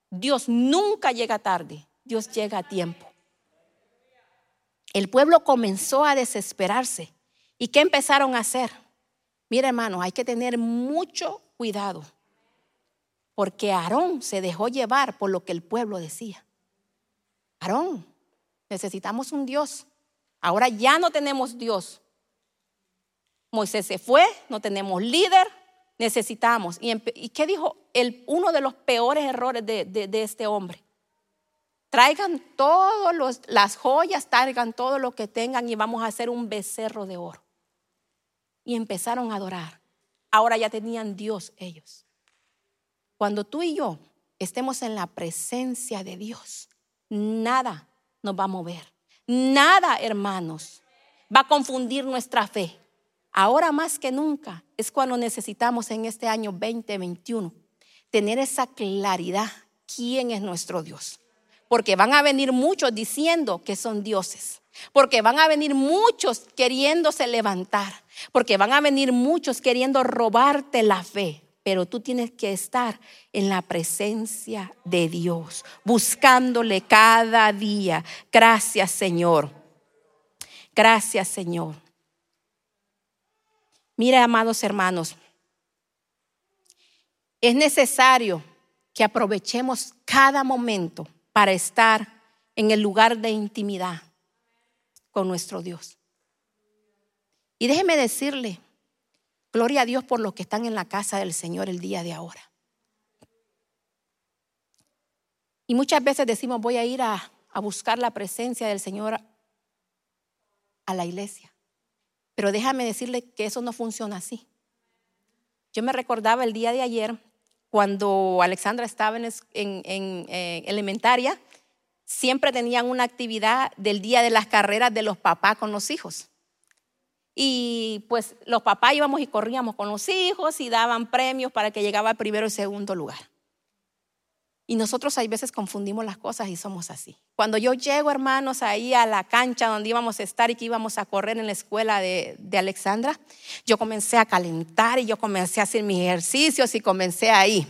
Dios nunca llega tarde, Dios llega a tiempo. El pueblo comenzó a desesperarse. ¿Y qué empezaron a hacer? Mira hermano, hay que tener mucho cuidado, porque Aarón se dejó llevar por lo que el pueblo decía. Aarón, Necesitamos un Dios. Ahora ya no tenemos Dios. Moisés se fue, no tenemos líder, necesitamos. ¿Y, qué dijo el, uno de los peores errores de, este hombre? Traigan todas las joyas, traigan todo lo que tengan y vamos a hacer un becerro de oro. Y empezaron a adorar. Ahora ya tenían Dios ellos. Cuando tú y yo estemos en la presencia de Dios, nada nos va a mover. Nada, hermanos, va a confundir nuestra fe. Ahora más que nunca es cuando necesitamos en este año 2021 tener esa claridad quién es nuestro Dios. Porque van a venir muchos diciendo que son dioses. Porque van a venir muchos queriéndose levantar. Porque van a venir muchos queriendo robarte la fe pero tú tienes que estar en la presencia de Dios, buscándole cada día. Gracias Señor. Gracias Señor. Mira, amados hermanos, es necesario que aprovechemos cada momento para estar en el lugar de intimidad con nuestro Dios. Y déjeme decirle, Gloria a Dios por los que están en la casa del Señor el día de ahora. Y muchas veces decimos, voy a ir a, buscar la presencia del Señor a la iglesia. Pero déjame decirle que eso no funciona así. Yo me recordaba el día de ayer, cuando Alexandra estaba en, en, eh, elementaria, siempre tenían una actividad del día de las carreras de los papás con los hijos. Y pues los papás íbamos y corríamos con los hijos y daban premios para que llegaba primero y segundo lugar. Y nosotros hay veces confundimos las cosas y somos así. Cuando yo llego, hermanos, ahí a la cancha donde íbamos a estar y que íbamos a correr en la escuela de, de, Alexandra, yo comencé a calentar y yo comencé a hacer mis ejercicios y comencé ahí.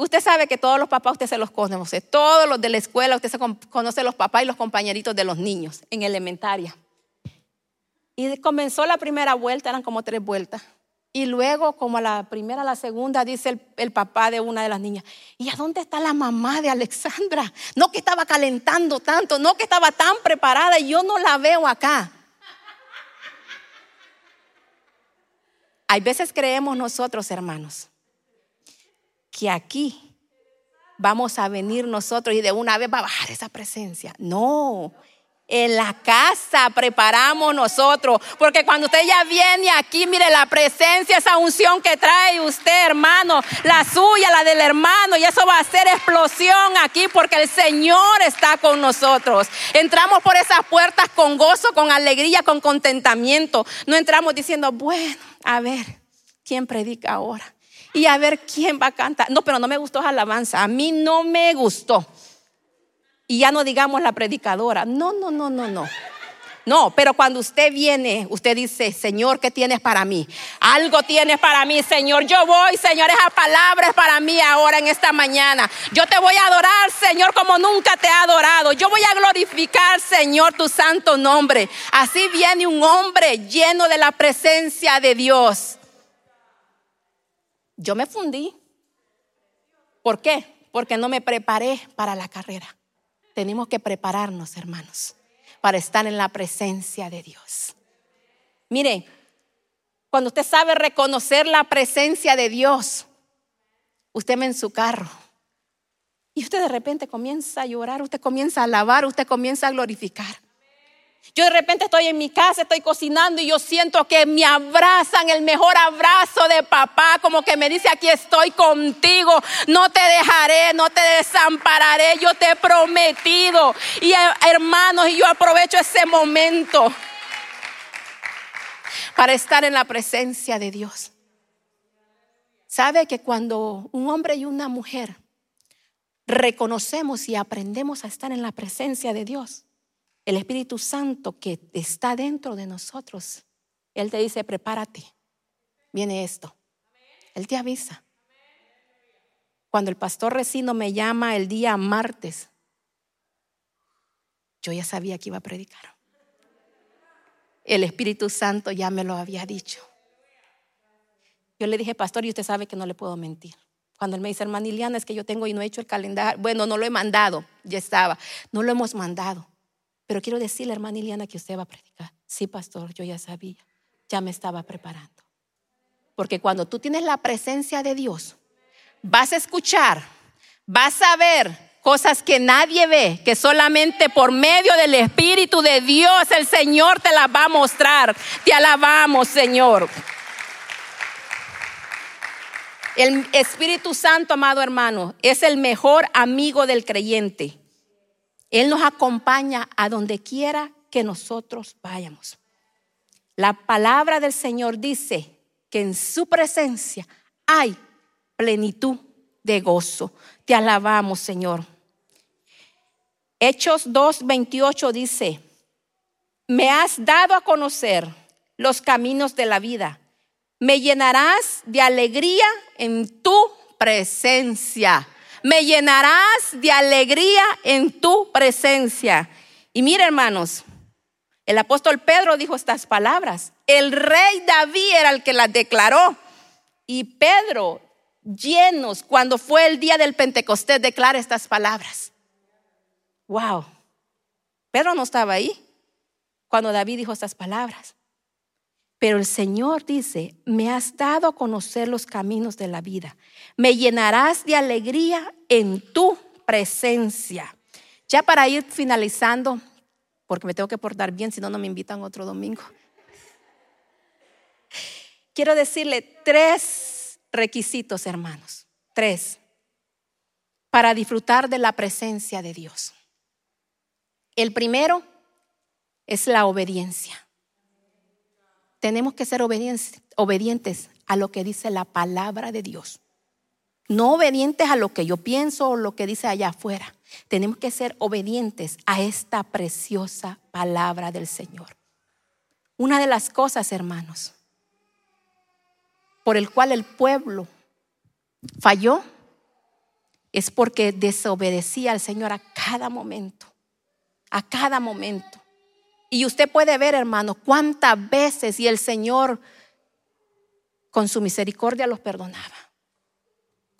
Usted sabe que todos los papás usted se los conoce, todos los de la escuela usted se conoce los papás y los compañeritos de los niños en elementaria. Y comenzó la primera vuelta, eran como tres vueltas. Y luego, como la primera, la segunda, dice el, el, papá de una de las niñas, ¿y a dónde está la mamá de Alexandra? No que estaba calentando tanto, no que estaba tan preparada y yo no la veo acá. Hay veces creemos nosotros, hermanos, que aquí vamos a venir nosotros y de una vez va a bajar esa presencia. No, En la casa preparamos nosotros. Porque cuando usted ya viene aquí, mire la presencia, esa unción que trae usted, hermano, la suya, la del hermano, y eso va a ser explosión aquí porque el Señor está con nosotros. Entramos por esas puertas con gozo, con alegría, con contentamiento. No entramos diciendo, bueno, a ver, ¿quién predica ahora? Y a ver quién va a cantar. No, pero no me gustó esa alabanza. A mí no me gustó y ya no digamos la predicadora. No, no, no, no, no. No, pero cuando usted viene, usted dice, Señor, ¿qué tienes para mí? Algo tienes para mí, Señor. Yo voy, Señor, esa palabra para mí ahora en esta mañana. Yo te voy a adorar, Señor, como nunca te he adorado. Yo voy a glorificar, Señor, tu santo nombre. Así viene un hombre lleno de la presencia de Dios. Yo me fundí. ¿Por qué? Porque no me preparé para la carrera. Tenemos que prepararnos, hermanos, para estar en la presencia de Dios. Mire, cuando usted sabe reconocer la presencia de Dios, usted me en su carro y usted de repente comienza a llorar, usted comienza a alabar, usted comienza a glorificar. Yo de repente estoy en mi casa, estoy cocinando y yo siento que me abrazan el mejor abrazo de papá, como que me dice, aquí estoy contigo, no te dejaré, no te desampararé, yo te he prometido. Y eh, hermanos, y yo aprovecho ese momento para estar en la presencia de Dios. ¿Sabe que cuando un hombre y una mujer reconocemos y aprendemos a estar en la presencia de Dios, el Espíritu Santo que está dentro de nosotros, Él te dice, prepárate, viene esto. Él te avisa. Cuando el pastor Recino me llama el día martes, yo ya sabía que iba a predicar. El Espíritu Santo ya me lo había dicho. Yo le dije, pastor, y usted sabe que no le puedo mentir. Cuando él me dice, hermana Iliana, es que yo tengo y no he hecho el calendario. Bueno, no lo he mandado, ya estaba. No lo hemos mandado. Pero quiero decirle, hermana Iliana, que usted va a predicar. Sí, pastor, yo ya sabía, ya me estaba preparando. Porque cuando tú tienes la presencia de Dios, vas a escuchar, vas a ver cosas que nadie ve, que solamente por medio del Espíritu de Dios el Señor te las va a mostrar. Te alabamos, Señor. El Espíritu Santo, amado hermano, es el mejor amigo del creyente. Él nos acompaña a donde quiera que nosotros vayamos. La palabra del Señor dice que en su presencia hay plenitud de gozo. Te alabamos, Señor. Hechos 2:28 dice, me has dado a conocer los caminos de la vida. Me llenarás de alegría en tu presencia me llenarás de alegría en tu presencia. Y mire, hermanos, el apóstol Pedro dijo estas palabras. El rey David era el que las declaró. Y Pedro, llenos, cuando fue el día del Pentecostés, declara estas palabras. Wow. Pedro no estaba ahí cuando David dijo estas palabras. Pero el Señor dice, me has dado a conocer los caminos de la vida. Me llenarás de alegría en tu presencia. Ya para ir finalizando, porque me tengo que portar bien, si no, no me invitan otro domingo. Quiero decirle tres requisitos, hermanos. Tres. Para disfrutar de la presencia de Dios. El primero es la obediencia tenemos que ser obedientes, a lo que dice la palabra de Dios. No obedientes a lo que yo pienso o lo que dice allá afuera. Tenemos que ser obedientes a esta preciosa palabra del Señor. Una de las cosas, hermanos, por el cual el pueblo falló es porque desobedecía al Señor a cada momento, a cada momento. Y usted puede ver, hermano, cuántas veces y el Señor con su misericordia los perdonaba.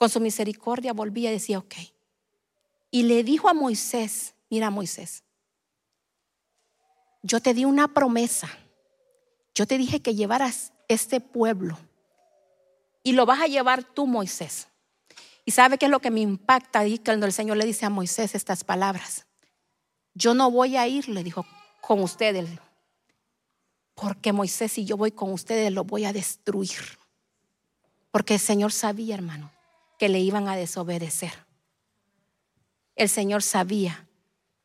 Con su misericordia volvía y decía, ok. Y le dijo a Moisés, mira Moisés, yo te di una promesa. Yo te dije que llevaras este pueblo y lo vas a llevar tú, Moisés. Y sabe qué es lo que me impacta ahí cuando el Señor le dice a Moisés estas palabras. Yo no voy a ir, le dijo, con ustedes. Porque Moisés, si yo voy con ustedes, los voy a destruir. Porque el Señor sabía, hermano, que le iban a desobedecer. El Señor sabía.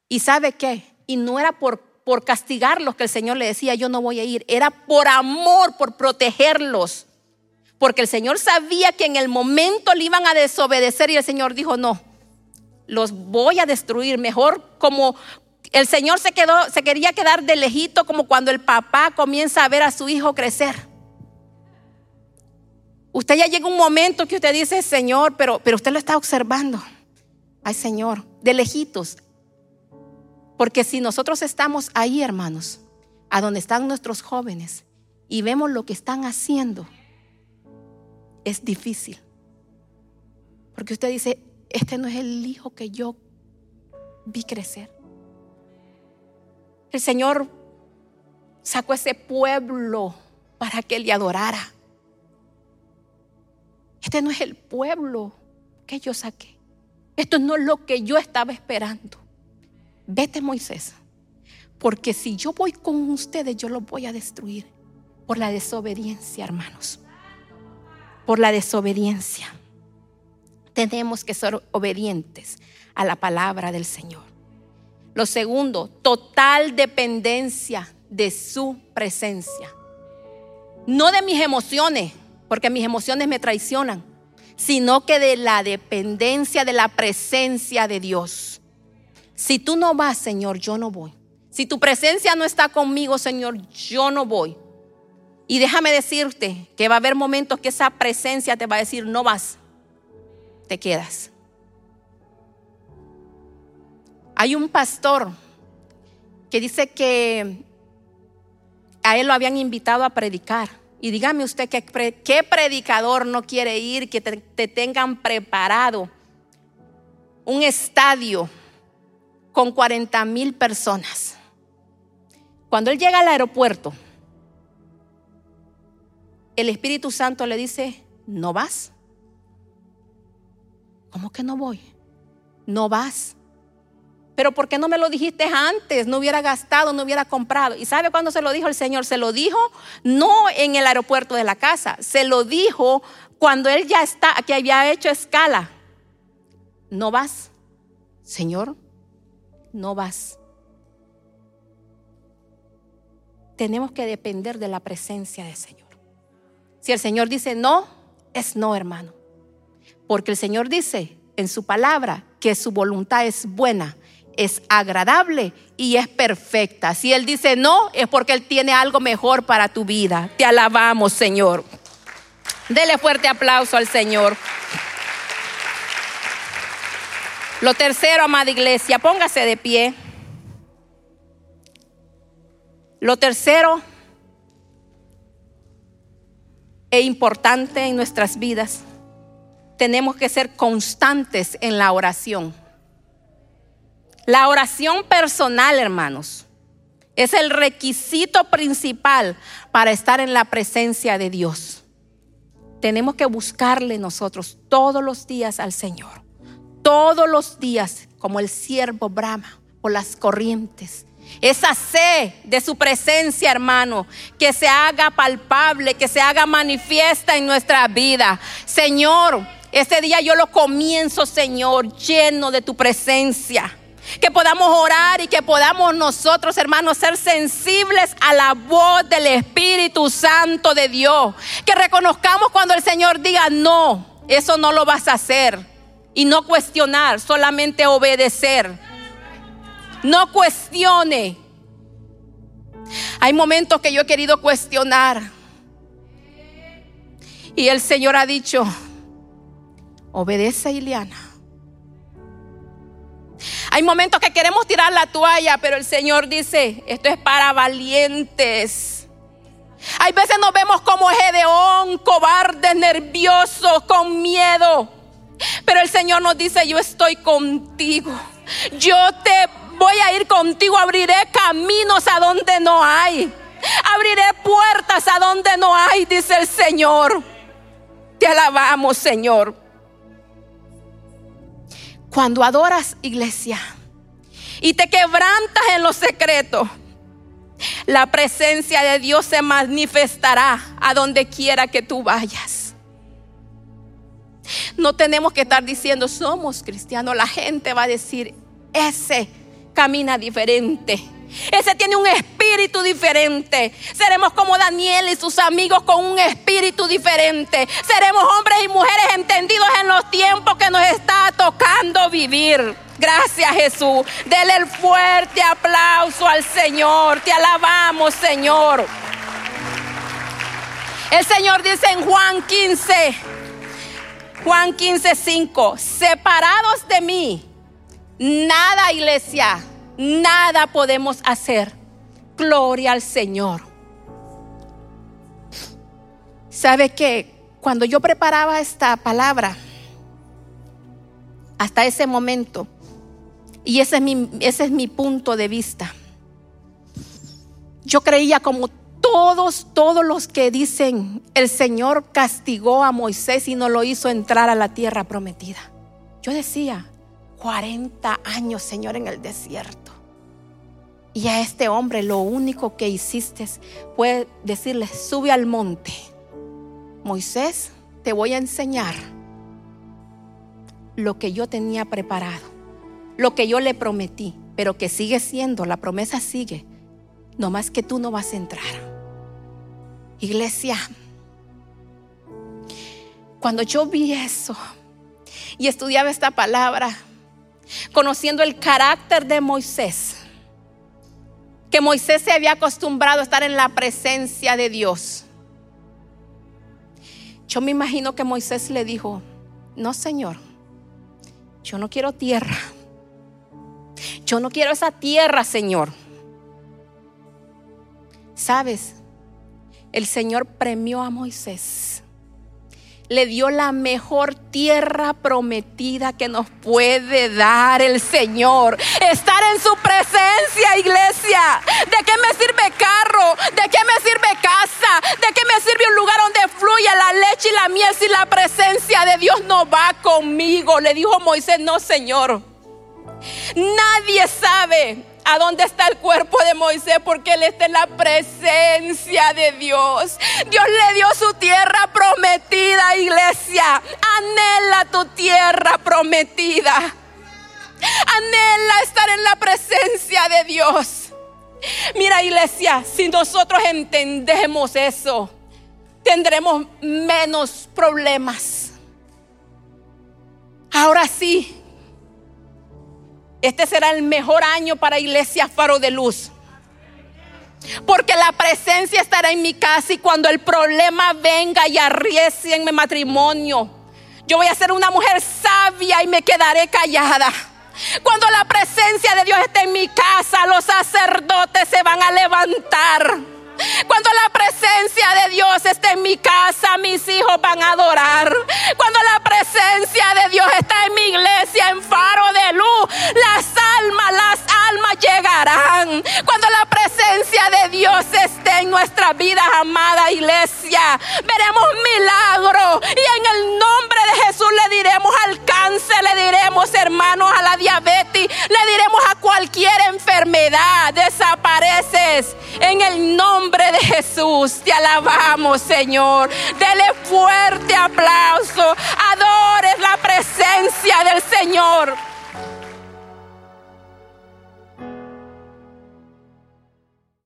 ¿Y sabe qué? Y no era por, por castigarlos que el Señor le decía, yo no voy a ir. Era por amor, por protegerlos. Porque el Señor sabía que en el momento le iban a desobedecer y el Señor dijo, no, los voy a destruir. Mejor como el Señor se quedó, se quería quedar de lejito como cuando el papá comienza a ver a su hijo crecer. Usted ya llega un momento que usted dice, Señor, pero, pero usted lo está observando. Ay, Señor, de lejitos. Porque si nosotros estamos ahí, hermanos, a donde están nuestros jóvenes, y vemos lo que están haciendo, es difícil. Porque usted dice, este no es el hijo que yo vi crecer. El Señor sacó ese pueblo para que le adorara. Este no es el pueblo que yo saqué. Esto no es lo que yo estaba esperando. Vete Moisés, porque si yo voy con ustedes, yo los voy a destruir por la desobediencia, hermanos. Por la desobediencia. Tenemos que ser obedientes a la palabra del Señor. Lo segundo, total dependencia de su presencia. No de mis emociones porque mis emociones me traicionan, sino que de la dependencia de la presencia de Dios. Si tú no vas, Señor, yo no voy. Si tu presencia no está conmigo, Señor, yo no voy. Y déjame decirte que va a haber momentos que esa presencia te va a decir, no vas, te quedas. Hay un pastor que dice que a él lo habían invitado a predicar y dígame usted qué, predicador no quiere ir, que te, tengan preparado un estadio con 40 mil personas. Cuando él llega al aeropuerto, el Espíritu Santo le dice, no vas. ¿Cómo que no voy? No vas. Pero ¿por qué no me lo dijiste antes? No hubiera gastado, no hubiera comprado. ¿Y sabe cuándo se lo dijo el Señor? Se lo dijo no en el aeropuerto de la casa, se lo dijo cuando él ya está, que había hecho escala. No vas, Señor, no vas. Tenemos que depender de la presencia del Señor. Si el Señor dice no, es no, hermano. Porque el Señor dice en su palabra que su voluntad es buena es agradable y es perfecta. Si Él dice no, es porque Él tiene algo mejor para tu vida. Te alabamos, Señor. Dele fuerte aplauso al Señor. Lo tercero, amada iglesia, póngase de pie. Lo tercero e importante en nuestras vidas, tenemos que ser constantes en la oración. La oración personal, hermanos, es el requisito principal para estar en la presencia de Dios. Tenemos que buscarle nosotros todos los días al Señor. Todos los días, como el siervo brama por las corrientes. Esa sed de su presencia, hermano, que se haga palpable, que se haga manifiesta en nuestra vida. Señor, este día yo lo comienzo, Señor, lleno de tu presencia que podamos orar y que podamos nosotros, hermanos, ser sensibles a la voz del Espíritu Santo de Dios. Que reconozcamos cuando el Señor diga, no, eso no lo vas a hacer. Y no cuestionar, solamente obedecer. No cuestione. Hay momentos que yo he querido cuestionar. Y el Señor ha dicho, obedece, Ileana. Hay momentos que queremos tirar la toalla, pero el Señor dice, esto es para valientes. Hay veces nos vemos como Gedeón, cobardes, nerviosos, con miedo. Pero el Señor nos dice, yo estoy contigo. Yo te voy a ir contigo, abriré caminos a donde no hay. Abriré puertas a donde no hay, dice el Señor. Te alabamos, Señor. Cuando adoras iglesia y te quebrantas en los secretos, La presencia de Dios se manifestará a donde quiera que tú vayas. No tenemos que estar diciendo somos cristianos. La gente va a decir, ese camina diferente. Ese tiene un espíritu diferente. Seremos como Daniel y sus amigos con un espíritu diferente. Seremos hombres y mujeres entendidos en los tiempos que nos está tocando vivir. Gracias Jesús. Dele el fuerte aplauso al Señor. Te alabamos Señor. El Señor dice en Juan 15, Juan 15, 5, separados de mí, nada iglesia nada podemos hacer. Gloria al Señor. ¿Sabe que cuando yo preparaba esta palabra, hasta ese momento, y ese es mi, ese es mi punto de vista, yo creía como todos, todos los que dicen, el Señor castigó a Moisés y no lo hizo entrar a la tierra prometida. Yo decía, 40 años, Señor, en el desierto. Y a este hombre lo único que hiciste fue decirle, sube al monte. Moisés, te voy a enseñar lo que yo tenía preparado, lo que yo le prometí, pero que sigue siendo, la promesa sigue, no más que tú no vas a entrar. Iglesia, cuando yo vi eso y estudiaba esta palabra, conociendo el carácter de Moisés, que Moisés se había acostumbrado a estar en la presencia de Dios. Yo me imagino que Moisés le dijo, no Señor, yo no quiero tierra. Yo no quiero esa tierra, Señor. ¿Sabes? El Señor premió a Moisés le dio la mejor tierra prometida que nos puede dar el Señor. Estar en su presencia, iglesia. ¿De qué me sirve carro? ¿De qué me sirve casa? ¿De qué me sirve un lugar donde fluye la leche y la miel si la presencia de Dios no va conmigo? Le dijo Moisés, no, Señor. Nadie sabe ¿A dónde está el cuerpo de Moisés? Porque él está en la presencia de Dios. Dios le dio su tierra prometida, iglesia. Anhela tu tierra prometida. Anhela estar en la presencia de Dios. Mira, iglesia, si nosotros entendemos eso, tendremos menos problemas. Ahora sí, este será el mejor año para Iglesia Faro de Luz. Porque la presencia estará en mi casa y cuando el problema venga y arriesgue en mi matrimonio, yo voy a ser una mujer sabia y me quedaré callada. Cuando la presencia de Dios esté en mi casa, los sacerdotes se van a levantar. Cuando la presencia de Dios esté en mi casa, mis hijos van a adorar. Cuando la presencia de Dios está en mi iglesia, en faro de luz, las almas, las almas llegarán. Cuando la presencia de Dios esté en nuestra vida, amada iglesia, veremos milagros. Y en el nombre de Jesús le diremos al cáncer, le diremos hermanos a la diabetes, le diremos a cualquier enfermedad, desapareces en el nombre de Jesús. Te alabamos, Señor. Dele fuerte aplauso. Adores la presencia del Señor.